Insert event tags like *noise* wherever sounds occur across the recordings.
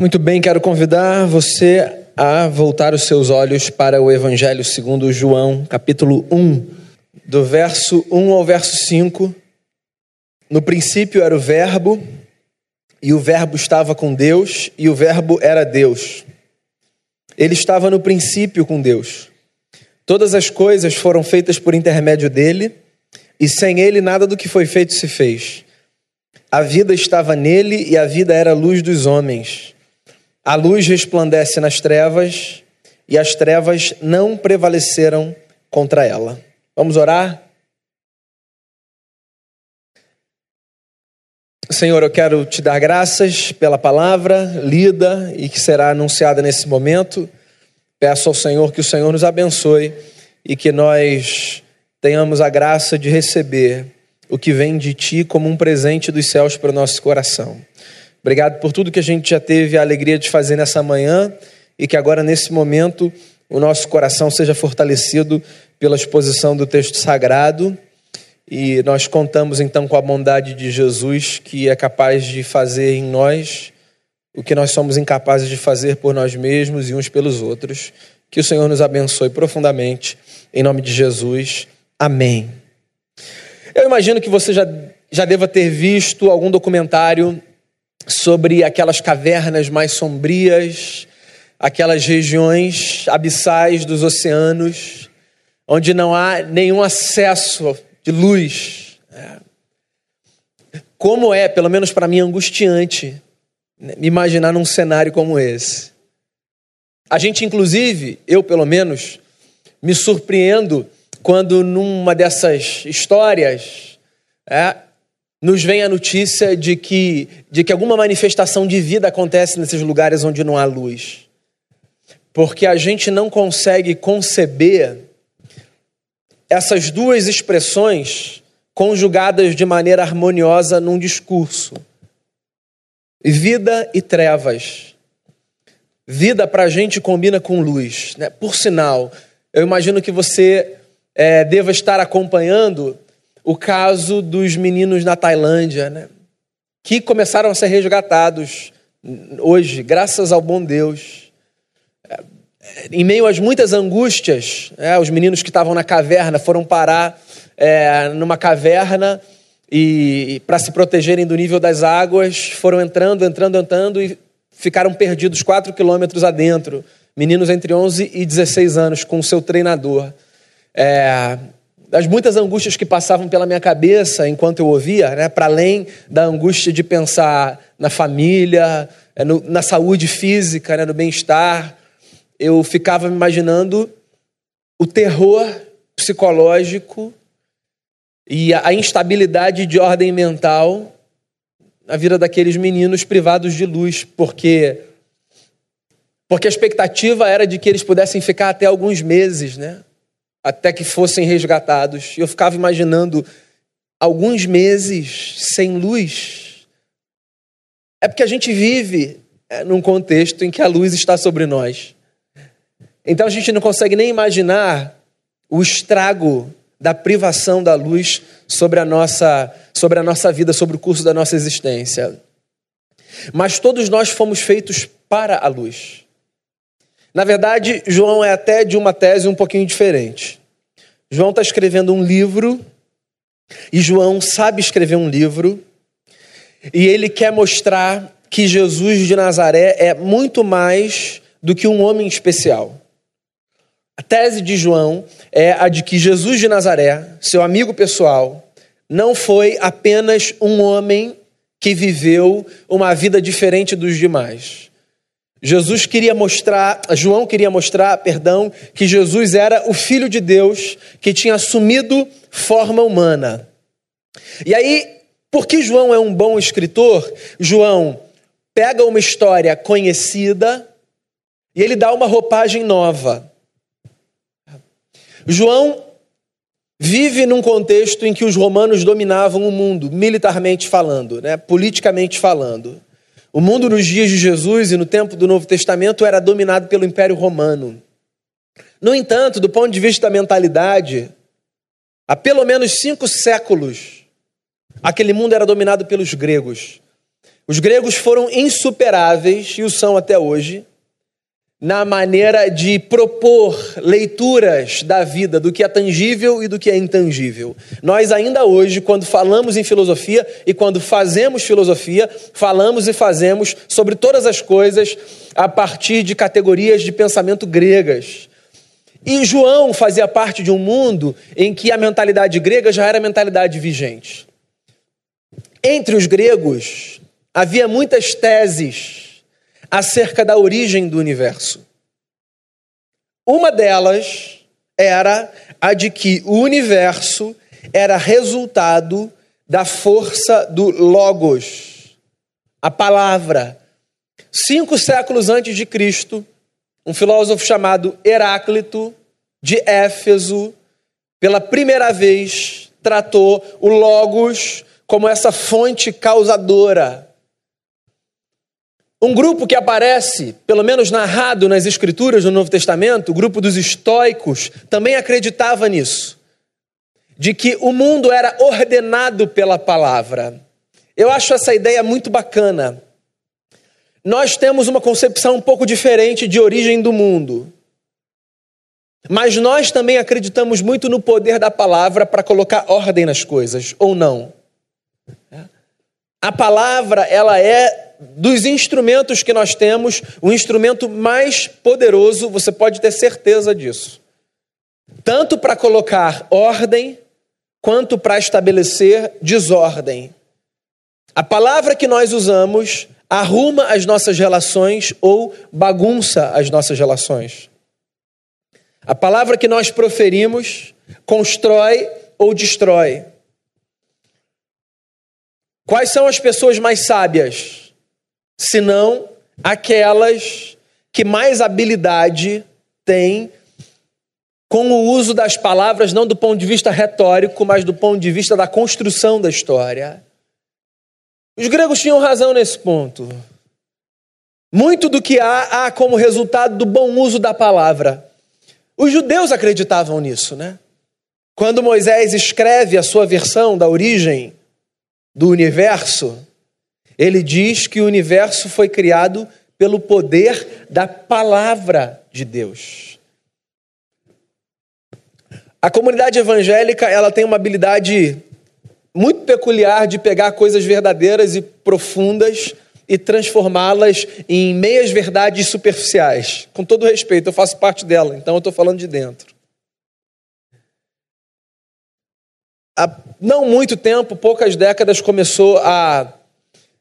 Muito bem, quero convidar você a voltar os seus olhos para o Evangelho segundo João, capítulo 1, do verso 1 ao verso 5. No princípio era o Verbo, e o Verbo estava com Deus, e o Verbo era Deus. Ele estava no princípio com Deus. Todas as coisas foram feitas por intermédio dele, e sem ele nada do que foi feito se fez. A vida estava nele, e a vida era a luz dos homens. A luz resplandece nas trevas e as trevas não prevaleceram contra ela. Vamos orar? Senhor, eu quero te dar graças pela palavra lida e que será anunciada nesse momento. Peço ao Senhor que o Senhor nos abençoe e que nós tenhamos a graça de receber o que vem de ti como um presente dos céus para o nosso coração. Obrigado por tudo que a gente já teve a alegria de fazer nessa manhã e que agora, nesse momento, o nosso coração seja fortalecido pela exposição do texto sagrado. E nós contamos então com a bondade de Jesus, que é capaz de fazer em nós o que nós somos incapazes de fazer por nós mesmos e uns pelos outros. Que o Senhor nos abençoe profundamente, em nome de Jesus. Amém. Eu imagino que você já, já deva ter visto algum documentário sobre aquelas cavernas mais sombrias, aquelas regiões abissais dos oceanos, onde não há nenhum acesso de luz. É. Como é, pelo menos para mim, angustiante né, me imaginar num cenário como esse. A gente, inclusive, eu pelo menos, me surpreendo quando numa dessas histórias é, nos vem a notícia de que, de que alguma manifestação de vida acontece nesses lugares onde não há luz. Porque a gente não consegue conceber essas duas expressões conjugadas de maneira harmoniosa num discurso: vida e trevas. Vida para a gente combina com luz. Né? Por sinal, eu imagino que você é, deva estar acompanhando o caso dos meninos na Tailândia, né? que começaram a ser resgatados hoje, graças ao bom Deus. É, em meio às muitas angústias, é, os meninos que estavam na caverna foram parar é, numa caverna e, e para se protegerem do nível das águas, foram entrando, entrando, entrando e ficaram perdidos quatro quilômetros adentro. Meninos entre 11 e 16 anos, com o seu treinador. É, das muitas angústias que passavam pela minha cabeça enquanto eu ouvia, né, para além da angústia de pensar na família, é, no, na saúde física, né, no bem-estar, eu ficava me imaginando o terror psicológico e a instabilidade de ordem mental na vida daqueles meninos privados de luz, porque porque a expectativa era de que eles pudessem ficar até alguns meses, né? Até que fossem resgatados. Eu ficava imaginando alguns meses sem luz. É porque a gente vive é, num contexto em que a luz está sobre nós. Então a gente não consegue nem imaginar o estrago da privação da luz sobre a nossa, sobre a nossa vida, sobre o curso da nossa existência. Mas todos nós fomos feitos para a luz. Na verdade, João é até de uma tese um pouquinho diferente. João está escrevendo um livro, e João sabe escrever um livro, e ele quer mostrar que Jesus de Nazaré é muito mais do que um homem especial. A tese de João é a de que Jesus de Nazaré, seu amigo pessoal, não foi apenas um homem que viveu uma vida diferente dos demais. Jesus queria mostrar, João queria mostrar, perdão, que Jesus era o filho de Deus que tinha assumido forma humana. E aí, porque João é um bom escritor, João pega uma história conhecida e ele dá uma roupagem nova. João vive num contexto em que os romanos dominavam o mundo, militarmente falando, né, politicamente falando. O mundo nos dias de Jesus e no tempo do Novo Testamento era dominado pelo Império Romano. No entanto, do ponto de vista da mentalidade, há pelo menos cinco séculos, aquele mundo era dominado pelos gregos. Os gregos foram insuperáveis, e o são até hoje, na maneira de propor leituras da vida, do que é tangível e do que é intangível. Nós, ainda hoje, quando falamos em filosofia e quando fazemos filosofia, falamos e fazemos sobre todas as coisas a partir de categorias de pensamento gregas. E João fazia parte de um mundo em que a mentalidade grega já era a mentalidade vigente. Entre os gregos havia muitas teses acerca da origem do universo. Uma delas era a de que o universo era resultado da força do Logos, a palavra. Cinco séculos antes de Cristo, um filósofo chamado Heráclito, de Éfeso, pela primeira vez tratou o Logos como essa fonte causadora. Um grupo que aparece, pelo menos narrado nas Escrituras do Novo Testamento, o grupo dos estoicos, também acreditava nisso, de que o mundo era ordenado pela palavra. Eu acho essa ideia muito bacana nós temos uma concepção um pouco diferente de origem do mundo. Mas nós também acreditamos muito no poder da palavra para colocar ordem nas coisas, ou não. A palavra, ela é dos instrumentos que nós temos, o instrumento mais poderoso, você pode ter certeza disso. Tanto para colocar ordem, quanto para estabelecer desordem. A palavra que nós usamos arruma as nossas relações ou bagunça as nossas relações. A palavra que nós proferimos constrói ou destrói. Quais são as pessoas mais sábias? Senão aquelas que mais habilidade têm com o uso das palavras, não do ponto de vista retórico, mas do ponto de vista da construção da história. Os gregos tinham razão nesse ponto. Muito do que há, há como resultado do bom uso da palavra. Os judeus acreditavam nisso, né? Quando Moisés escreve a sua versão da origem do universo, ele diz que o universo foi criado pelo poder da palavra de Deus. A comunidade evangélica, ela tem uma habilidade muito peculiar de pegar coisas verdadeiras e profundas e transformá-las em meias verdades superficiais. Com todo respeito, eu faço parte dela, então eu estou falando de dentro. Há não muito tempo, poucas décadas, começou a,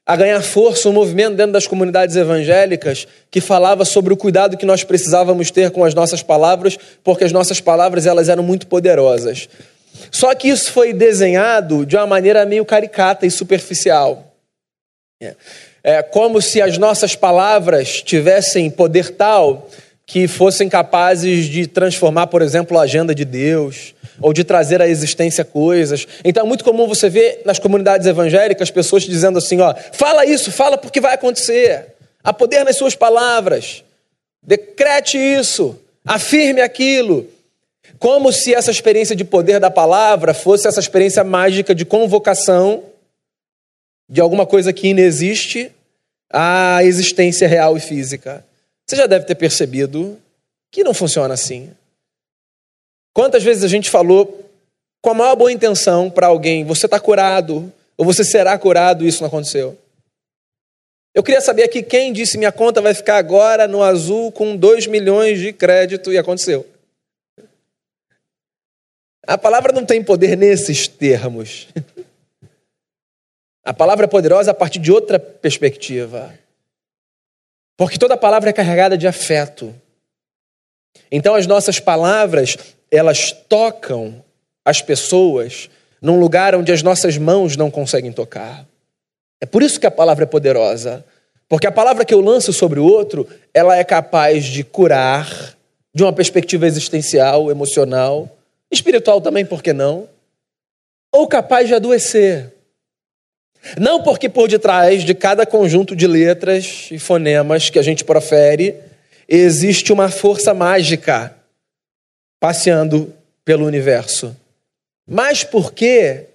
a ganhar força um movimento dentro das comunidades evangélicas que falava sobre o cuidado que nós precisávamos ter com as nossas palavras, porque as nossas palavras elas eram muito poderosas. Só que isso foi desenhado de uma maneira meio caricata e superficial. É, é como se as nossas palavras tivessem poder tal que fossem capazes de transformar, por exemplo, a agenda de Deus, ou de trazer à existência coisas. Então é muito comum você ver nas comunidades evangélicas pessoas dizendo assim: ó, fala isso, fala porque vai acontecer. Há poder nas suas palavras. Decrete isso, afirme aquilo. Como se essa experiência de poder da palavra fosse essa experiência mágica de convocação de alguma coisa que inexiste à existência real e física. Você já deve ter percebido que não funciona assim. Quantas vezes a gente falou com a maior boa intenção para alguém: você está curado, ou você será curado, e isso não aconteceu. Eu queria saber aqui quem disse minha conta vai ficar agora no azul com 2 milhões de crédito e aconteceu. A palavra não tem poder nesses termos. A palavra é poderosa a partir de outra perspectiva. Porque toda palavra é carregada de afeto. Então as nossas palavras, elas tocam as pessoas num lugar onde as nossas mãos não conseguem tocar. É por isso que a palavra é poderosa. Porque a palavra que eu lanço sobre o outro, ela é capaz de curar de uma perspectiva existencial, emocional, espiritual também, por que não? Ou capaz de adoecer. Não porque por detrás de cada conjunto de letras e fonemas que a gente profere existe uma força mágica passeando pelo universo, mas porque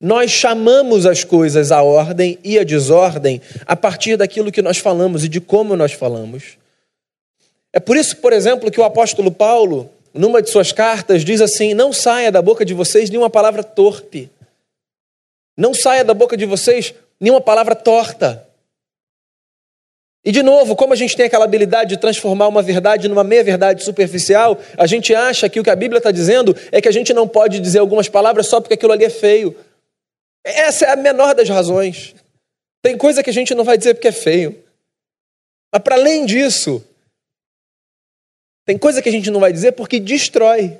nós chamamos as coisas à ordem e à desordem a partir daquilo que nós falamos e de como nós falamos. É por isso, por exemplo, que o apóstolo Paulo, numa de suas cartas, diz assim: Não saia da boca de vocês nenhuma palavra torpe. Não saia da boca de vocês nenhuma palavra torta. E de novo, como a gente tem aquela habilidade de transformar uma verdade numa meia-verdade superficial, a gente acha que o que a Bíblia está dizendo é que a gente não pode dizer algumas palavras só porque aquilo ali é feio. Essa é a menor das razões. Tem coisa que a gente não vai dizer porque é feio. Mas para além disso, tem coisa que a gente não vai dizer porque destrói.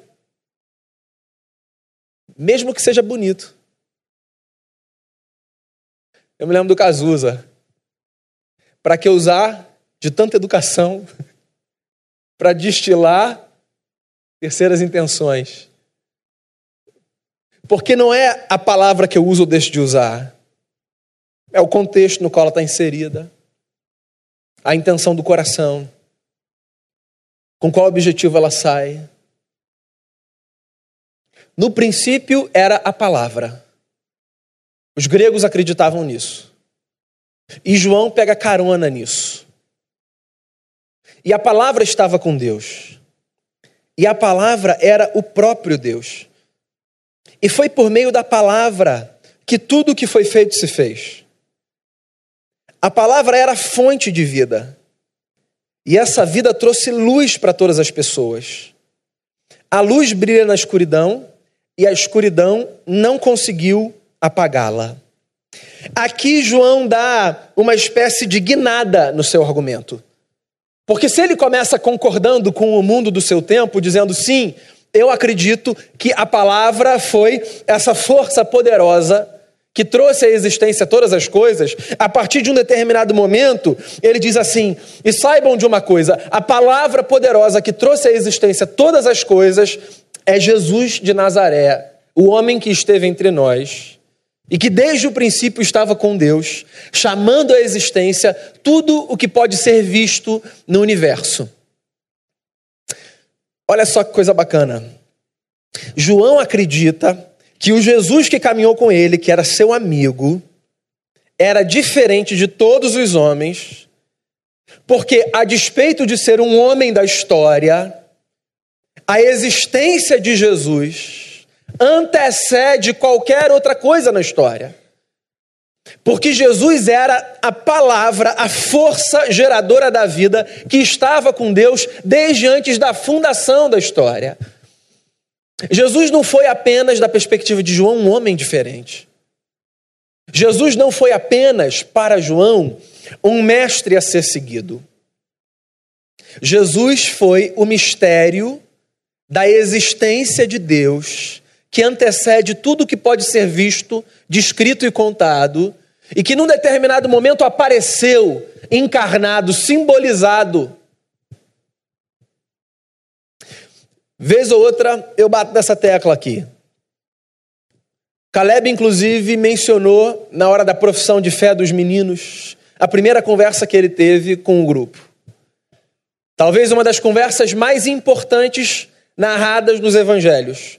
Mesmo que seja bonito. Eu me lembro do Cazuza. Para que usar de tanta educação *laughs* para destilar terceiras intenções? Porque não é a palavra que eu uso ou deixo de usar, é o contexto no qual ela está inserida, a intenção do coração, com qual objetivo ela sai. No princípio era a palavra. Os gregos acreditavam nisso. E João pega carona nisso. E a palavra estava com Deus. E a palavra era o próprio Deus. E foi por meio da palavra que tudo o que foi feito se fez. A palavra era fonte de vida. E essa vida trouxe luz para todas as pessoas. A luz brilha na escuridão e a escuridão não conseguiu apagá-la. Aqui João dá uma espécie de guinada no seu argumento. Porque se ele começa concordando com o mundo do seu tempo, dizendo sim, eu acredito que a palavra foi essa força poderosa que trouxe à existência todas as coisas, a partir de um determinado momento, ele diz assim: e saibam de uma coisa, a palavra poderosa que trouxe à existência todas as coisas é Jesus de Nazaré, o homem que esteve entre nós e que desde o princípio estava com Deus, chamando à existência tudo o que pode ser visto no universo. Olha só que coisa bacana. João acredita que o Jesus que caminhou com ele, que era seu amigo, era diferente de todos os homens, porque, a despeito de ser um homem da história, a existência de Jesus antecede qualquer outra coisa na história. Porque Jesus era a palavra, a força geradora da vida que estava com Deus desde antes da fundação da história. Jesus não foi apenas, da perspectiva de João, um homem diferente. Jesus não foi apenas, para João, um mestre a ser seguido. Jesus foi o mistério da existência de Deus que antecede tudo que pode ser visto, descrito e contado, e que num determinado momento apareceu encarnado, simbolizado. Vez ou outra eu bato nessa tecla aqui. Caleb, inclusive, mencionou na hora da profissão de fé dos meninos, a primeira conversa que ele teve com o grupo. Talvez uma das conversas mais importantes narradas nos evangelhos.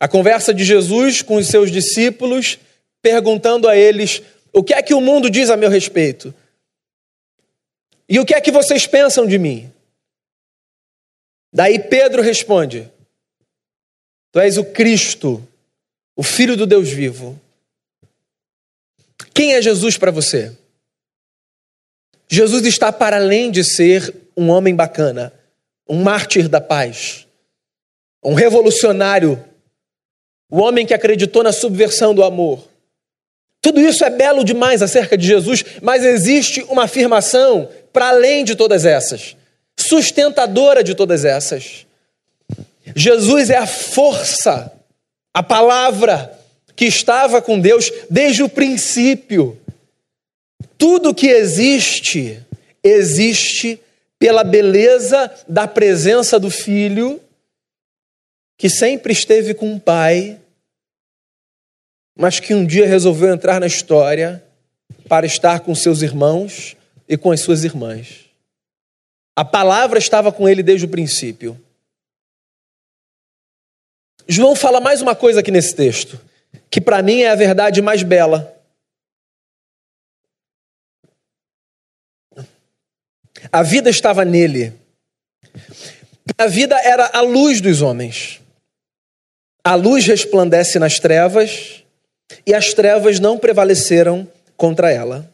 A conversa de Jesus com os seus discípulos, perguntando a eles: o que é que o mundo diz a meu respeito? E o que é que vocês pensam de mim? Daí Pedro responde: Tu és o Cristo, o Filho do Deus vivo. Quem é Jesus para você? Jesus está para além de ser um homem bacana, um mártir da paz, um revolucionário o homem que acreditou na subversão do amor. Tudo isso é belo demais acerca de Jesus, mas existe uma afirmação para além de todas essas, sustentadora de todas essas. Jesus é a força, a palavra que estava com Deus desde o princípio. Tudo que existe, existe pela beleza da presença do Filho que sempre esteve com um pai, mas que um dia resolveu entrar na história para estar com seus irmãos e com as suas irmãs. A palavra estava com ele desde o princípio. João fala mais uma coisa aqui nesse texto. que para mim é a verdade mais bela. A vida estava nele. A vida era a luz dos homens. A luz resplandece nas trevas e as trevas não prevaleceram contra ela.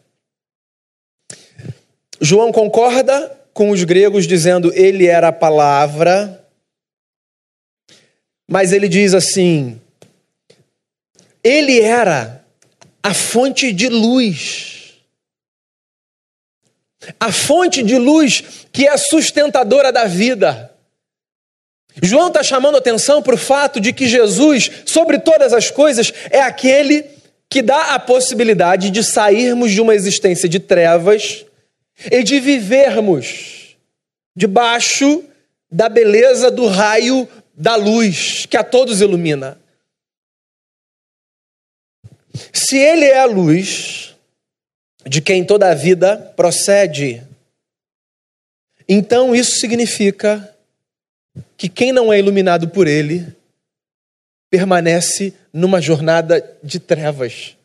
João concorda com os gregos dizendo ele era a palavra, mas ele diz assim: ele era a fonte de luz. A fonte de luz que é sustentadora da vida. João está chamando atenção para o fato de que Jesus, sobre todas as coisas, é aquele que dá a possibilidade de sairmos de uma existência de trevas e de vivermos debaixo da beleza do raio da luz que a todos ilumina. Se Ele é a luz de quem toda a vida procede, então isso significa que quem não é iluminado por Ele permanece numa jornada de trevas.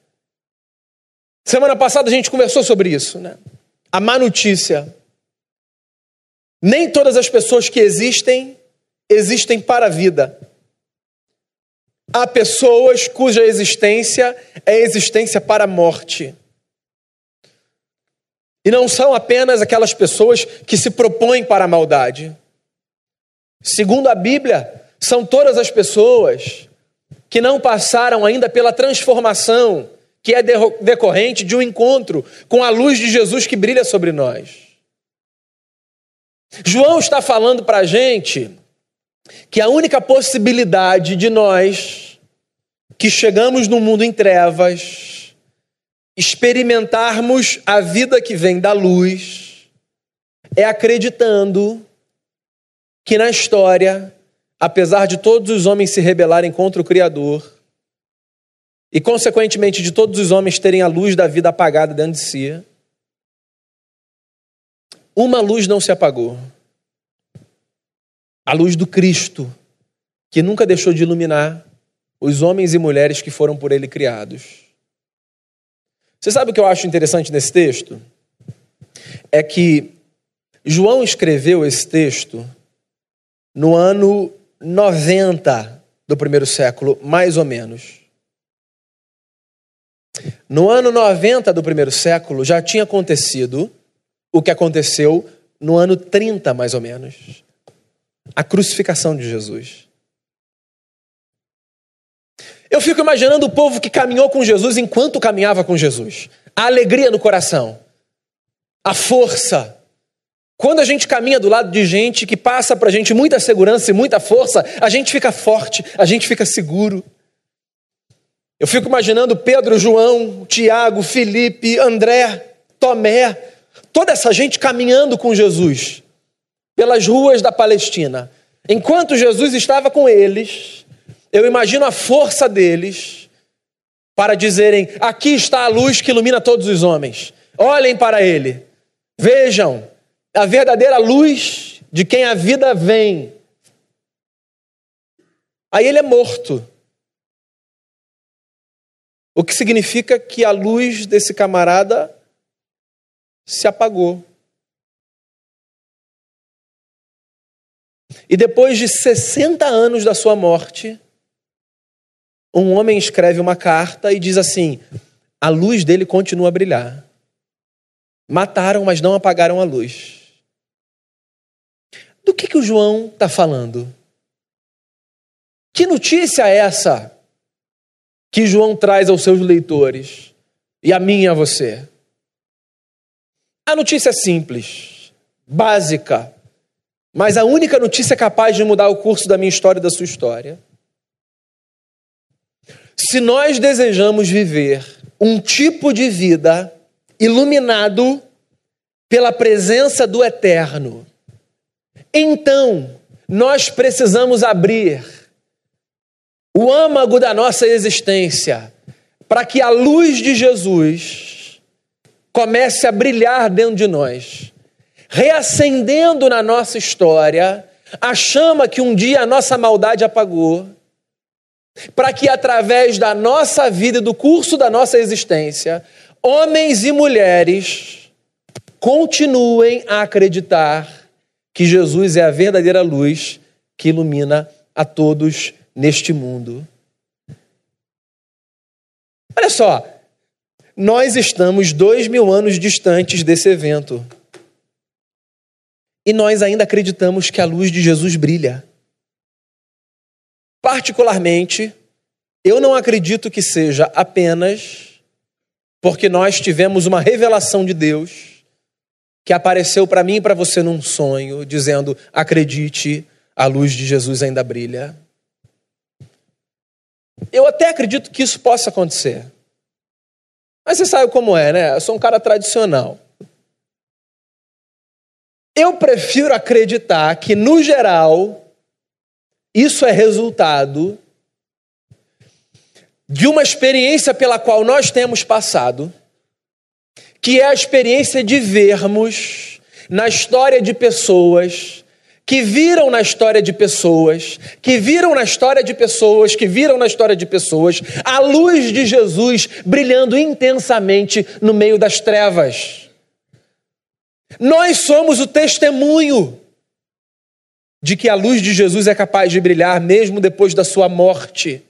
Semana passada a gente conversou sobre isso, né? A má notícia. Nem todas as pessoas que existem existem para a vida. Há pessoas cuja existência é existência para a morte. E não são apenas aquelas pessoas que se propõem para a maldade. Segundo a Bíblia, são todas as pessoas que não passaram ainda pela transformação que é decorrente de um encontro com a luz de Jesus que brilha sobre nós. João está falando para a gente que a única possibilidade de nós que chegamos no mundo em trevas experimentarmos a vida que vem da luz é acreditando que na história, apesar de todos os homens se rebelarem contra o Criador, e consequentemente de todos os homens terem a luz da vida apagada dentro de si, uma luz não se apagou a luz do Cristo, que nunca deixou de iluminar os homens e mulheres que foram por ele criados. Você sabe o que eu acho interessante nesse texto? É que João escreveu esse texto no ano 90 do primeiro século, mais ou menos. No ano 90 do primeiro século já tinha acontecido o que aconteceu no ano 30, mais ou menos a crucificação de Jesus. Eu fico imaginando o povo que caminhou com Jesus enquanto caminhava com Jesus. A alegria no coração, a força. Quando a gente caminha do lado de gente que passa para a gente muita segurança e muita força, a gente fica forte, a gente fica seguro. Eu fico imaginando Pedro, João, Tiago, Felipe, André, Tomé, toda essa gente caminhando com Jesus pelas ruas da Palestina. Enquanto Jesus estava com eles, eu imagino a força deles para dizerem: aqui está a luz que ilumina todos os homens. Olhem para ele. Vejam a verdadeira luz de quem a vida vem. Aí ele é morto. O que significa que a luz desse camarada se apagou. E depois de 60 anos da sua morte, um homem escreve uma carta e diz assim: a luz dele continua a brilhar. Mataram, mas não apagaram a luz. Do que, que o João está falando? Que notícia é essa que João traz aos seus leitores e a mim e a você? A notícia é simples, básica, mas a única notícia capaz de mudar o curso da minha história e da sua história. Se nós desejamos viver um tipo de vida iluminado pela presença do Eterno, então nós precisamos abrir o âmago da nossa existência para que a luz de Jesus comece a brilhar dentro de nós reacendendo na nossa história a chama que um dia a nossa maldade apagou, para que através da nossa vida e do curso da nossa existência, homens e mulheres continuem a acreditar que Jesus é a verdadeira luz que ilumina a todos neste mundo. Olha só, nós estamos dois mil anos distantes desse evento. E nós ainda acreditamos que a luz de Jesus brilha. Particularmente, eu não acredito que seja apenas porque nós tivemos uma revelação de Deus que apareceu para mim e para você num sonho, dizendo: acredite, a luz de Jesus ainda brilha. Eu até acredito que isso possa acontecer. Mas você sabe como é, né? Eu sou um cara tradicional. Eu prefiro acreditar que, no geral, isso é resultado de uma experiência pela qual nós temos passado, que é a experiência de vermos na história de pessoas que viram na história de pessoas, que viram na história de pessoas, que viram na história de pessoas, a luz de Jesus brilhando intensamente no meio das trevas. Nós somos o testemunho de que a luz de Jesus é capaz de brilhar mesmo depois da sua morte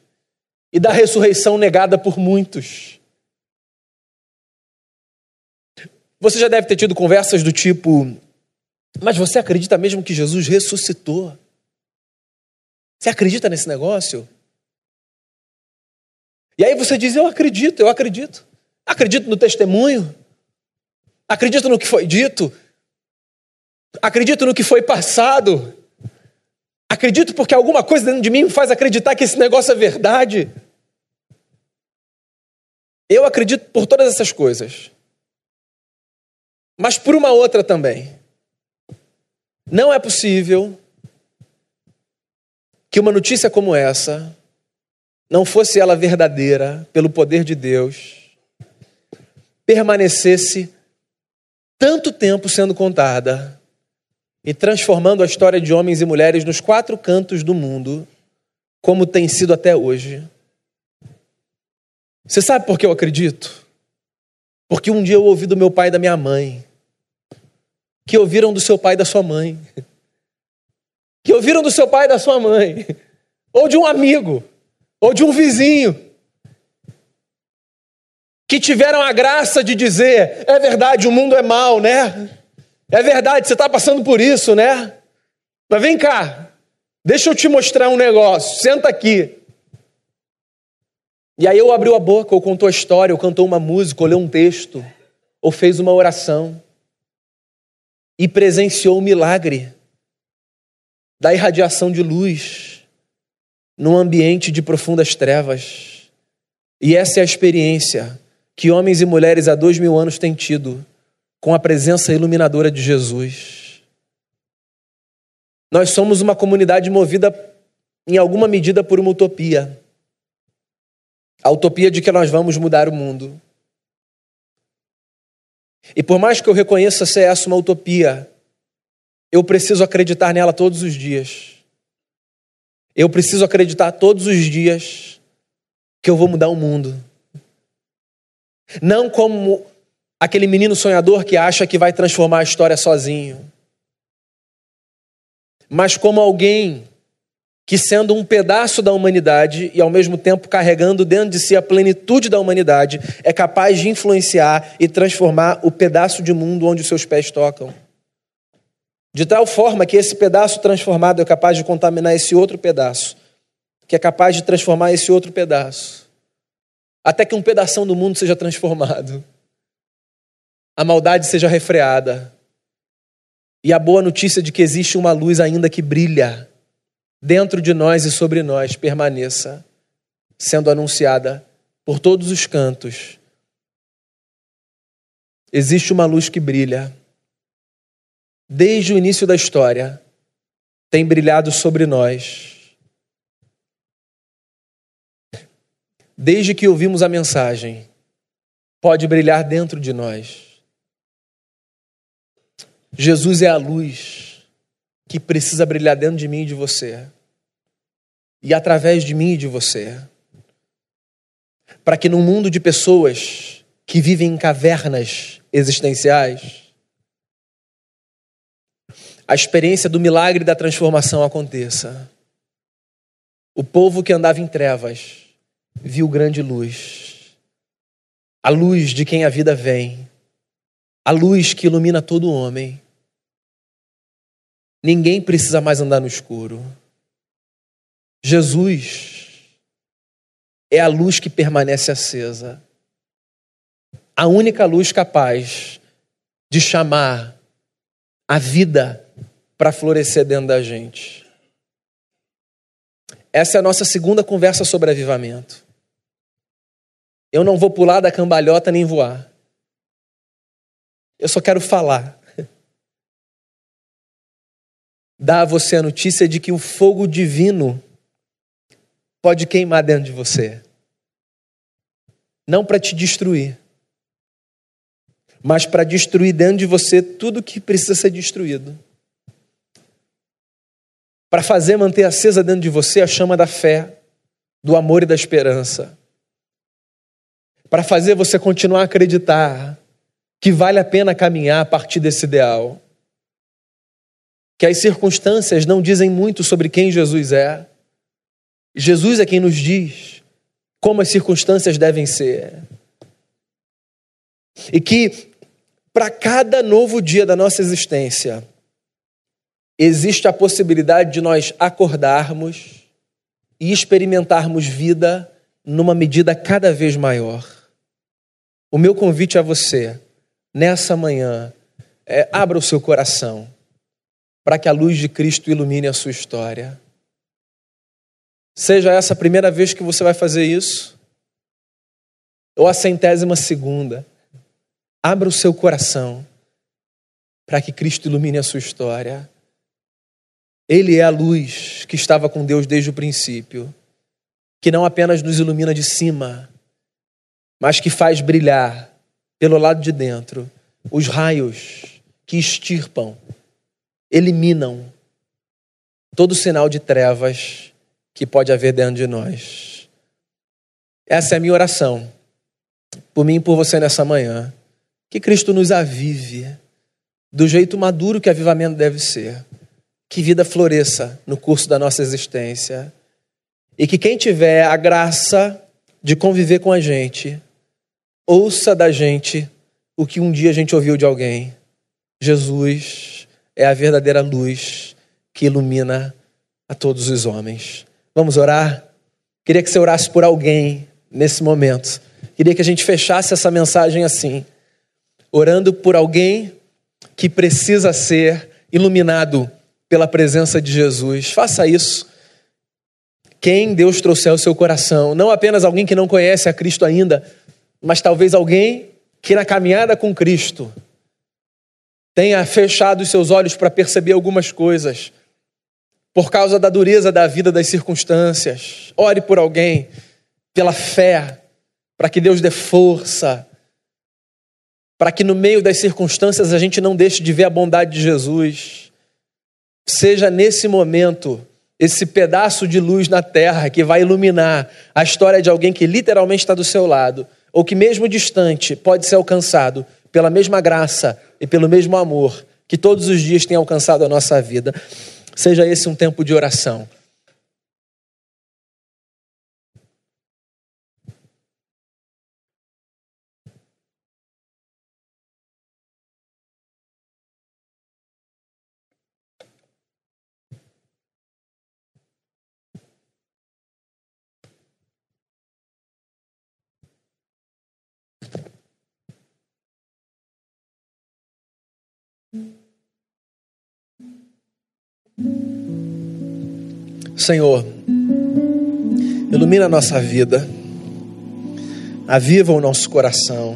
e da ressurreição negada por muitos. Você já deve ter tido conversas do tipo: mas você acredita mesmo que Jesus ressuscitou? Você acredita nesse negócio? E aí você diz: Eu acredito, eu acredito. Acredito no testemunho. Acredito no que foi dito. Acredito no que foi passado. Acredito porque alguma coisa dentro de mim me faz acreditar que esse negócio é verdade. Eu acredito por todas essas coisas. Mas por uma outra também. Não é possível que uma notícia como essa não fosse ela verdadeira pelo poder de Deus, permanecesse tanto tempo sendo contada e transformando a história de homens e mulheres nos quatro cantos do mundo, como tem sido até hoje. Você sabe por que eu acredito? Porque um dia eu ouvi do meu pai e da minha mãe que ouviram do seu pai e da sua mãe, *laughs* que ouviram do seu pai e da sua mãe, *laughs* ou de um amigo, ou de um vizinho, que tiveram a graça de dizer: é verdade, o mundo é mal, né? É verdade, você está passando por isso, né? Mas vem cá, deixa eu te mostrar um negócio, senta aqui. E aí eu abriu a boca, ou contou a história, ou cantou uma música, ou leu um texto, ou fez uma oração e presenciou o milagre da irradiação de luz num ambiente de profundas trevas. E essa é a experiência que homens e mulheres há dois mil anos têm tido com a presença iluminadora de Jesus. Nós somos uma comunidade movida em alguma medida por uma utopia. A utopia de que nós vamos mudar o mundo. E por mais que eu reconheça ser essa uma utopia, eu preciso acreditar nela todos os dias. Eu preciso acreditar todos os dias que eu vou mudar o mundo. Não como aquele menino sonhador que acha que vai transformar a história sozinho, mas como alguém que, sendo um pedaço da humanidade e ao mesmo tempo carregando dentro de si a plenitude da humanidade, é capaz de influenciar e transformar o pedaço de mundo onde seus pés tocam. De tal forma que esse pedaço transformado é capaz de contaminar esse outro pedaço, que é capaz de transformar esse outro pedaço, até que um pedaço do mundo seja transformado, a maldade seja refreada, e a boa notícia de que existe uma luz ainda que brilha dentro de nós e sobre nós permaneça sendo anunciada por todos os cantos. Existe uma luz que brilha. Desde o início da história, tem brilhado sobre nós. Desde que ouvimos a mensagem, pode brilhar dentro de nós. Jesus é a luz que precisa brilhar dentro de mim e de você. e através de mim e de você. Para que num mundo de pessoas que vivem em cavernas existenciais, a experiência do milagre da transformação aconteça. O povo que andava em trevas viu grande luz. A luz de quem a vida vem. A luz que ilumina todo homem. Ninguém precisa mais andar no escuro. Jesus é a luz que permanece acesa. A única luz capaz de chamar a vida para florescer dentro da gente. Essa é a nossa segunda conversa sobre avivamento. Eu não vou pular da cambalhota nem voar. Eu só quero falar. Dar a você a notícia de que o fogo divino pode queimar dentro de você. Não para te destruir, mas para destruir dentro de você tudo que precisa ser destruído. Para fazer manter acesa dentro de você a chama da fé, do amor e da esperança. Para fazer você continuar a acreditar que vale a pena caminhar a partir desse ideal. Que as circunstâncias não dizem muito sobre quem Jesus é, Jesus é quem nos diz como as circunstâncias devem ser. E que para cada novo dia da nossa existência, existe a possibilidade de nós acordarmos e experimentarmos vida numa medida cada vez maior. O meu convite a você, nessa manhã, é abra o seu coração para que a luz de Cristo ilumine a sua história. Seja essa a primeira vez que você vai fazer isso, ou a centésima segunda, abra o seu coração para que Cristo ilumine a sua história. Ele é a luz que estava com Deus desde o princípio, que não apenas nos ilumina de cima, mas que faz brilhar pelo lado de dentro os raios que extirpam, eliminam todo sinal de trevas que pode haver dentro de nós. Essa é a minha oração, por mim e por você nessa manhã. Que Cristo nos avive do jeito maduro que avivamento deve ser. Que vida floresça no curso da nossa existência. E que quem tiver a graça de conviver com a gente, ouça da gente o que um dia a gente ouviu de alguém. Jesus é a verdadeira luz que ilumina a todos os homens. Vamos orar? Queria que você orasse por alguém nesse momento. Queria que a gente fechasse essa mensagem assim, orando por alguém que precisa ser iluminado pela presença de Jesus. Faça isso. Quem Deus trouxer ao seu coração, não apenas alguém que não conhece a Cristo ainda, mas talvez alguém que na caminhada com Cristo tenha fechado os seus olhos para perceber algumas coisas por causa da dureza da vida, das circunstâncias. Ore por alguém, pela fé, para que Deus dê força, para que no meio das circunstâncias a gente não deixe de ver a bondade de Jesus. Seja nesse momento esse pedaço de luz na terra que vai iluminar a história de alguém que literalmente está do seu lado, ou que, mesmo distante, pode ser alcançado pela mesma graça e pelo mesmo amor que todos os dias tem alcançado a nossa vida. Seja esse um tempo de oração. Senhor, ilumina a nossa vida, aviva o nosso coração.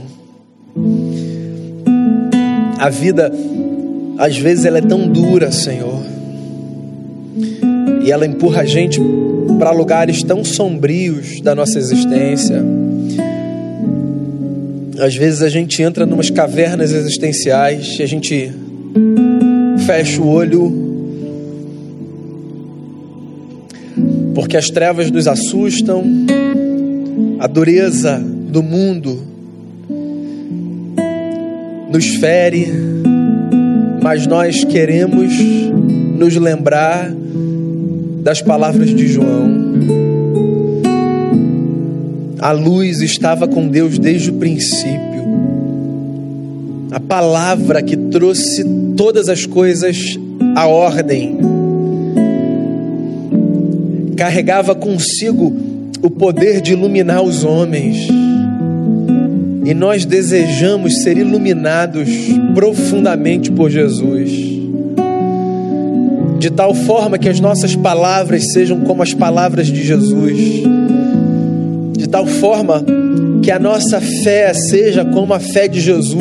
A vida, às vezes, ela é tão dura, Senhor, e ela empurra a gente para lugares tão sombrios da nossa existência. Às vezes a gente entra numas cavernas existenciais a gente fecha o olho porque as trevas nos assustam, a dureza do mundo nos fere, mas nós queremos nos lembrar das palavras de João. A luz estava com Deus desde o princípio. A palavra que trouxe todas as coisas à ordem carregava consigo o poder de iluminar os homens. E nós desejamos ser iluminados profundamente por Jesus. De tal forma que as nossas palavras sejam como as palavras de Jesus. De tal forma que a nossa fé seja como a fé de Jesus,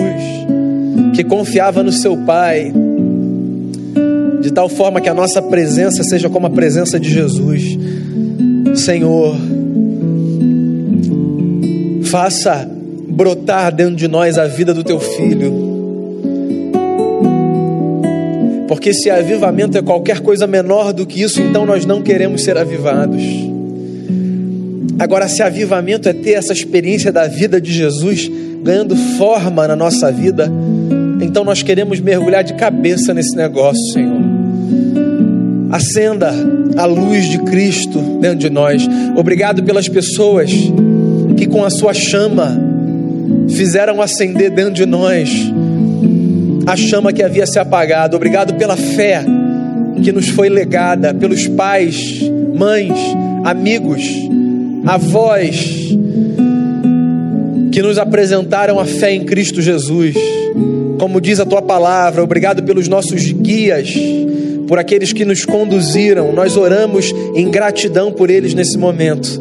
que confiava no seu Pai de tal forma que a nossa presença seja como a presença de Jesus. Senhor, faça brotar dentro de nós a vida do teu filho. Porque se avivamento é qualquer coisa menor do que isso, então nós não queremos ser avivados. Agora, se avivamento é ter essa experiência da vida de Jesus ganhando forma na nossa vida, então nós queremos mergulhar de cabeça nesse negócio, Senhor. Acenda a luz de Cristo dentro de nós. Obrigado pelas pessoas que, com a sua chama, fizeram acender dentro de nós a chama que havia se apagado. Obrigado pela fé que nos foi legada, pelos pais, mães, amigos, avós que nos apresentaram a fé em Cristo Jesus. Como diz a tua palavra, obrigado pelos nossos guias por aqueles que nos conduziram. Nós oramos em gratidão por eles nesse momento.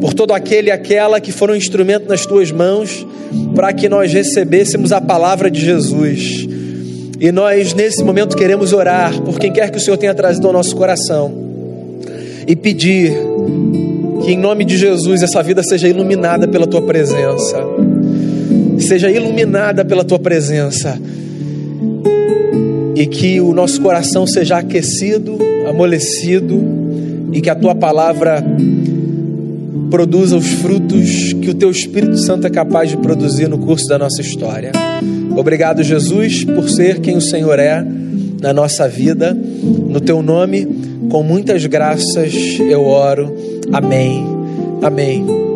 Por todo aquele e aquela que foram um instrumento nas tuas mãos para que nós recebêssemos a palavra de Jesus. E nós, nesse momento, queremos orar por quem quer que o Senhor tenha trazido ao nosso coração e pedir que, em nome de Jesus, essa vida seja iluminada pela tua presença. Seja iluminada pela tua presença e que o nosso coração seja aquecido, amolecido e que a tua palavra produza os frutos que o teu Espírito Santo é capaz de produzir no curso da nossa história. Obrigado, Jesus, por ser quem o Senhor é na nossa vida. No teu nome, com muitas graças, eu oro. Amém. Amém.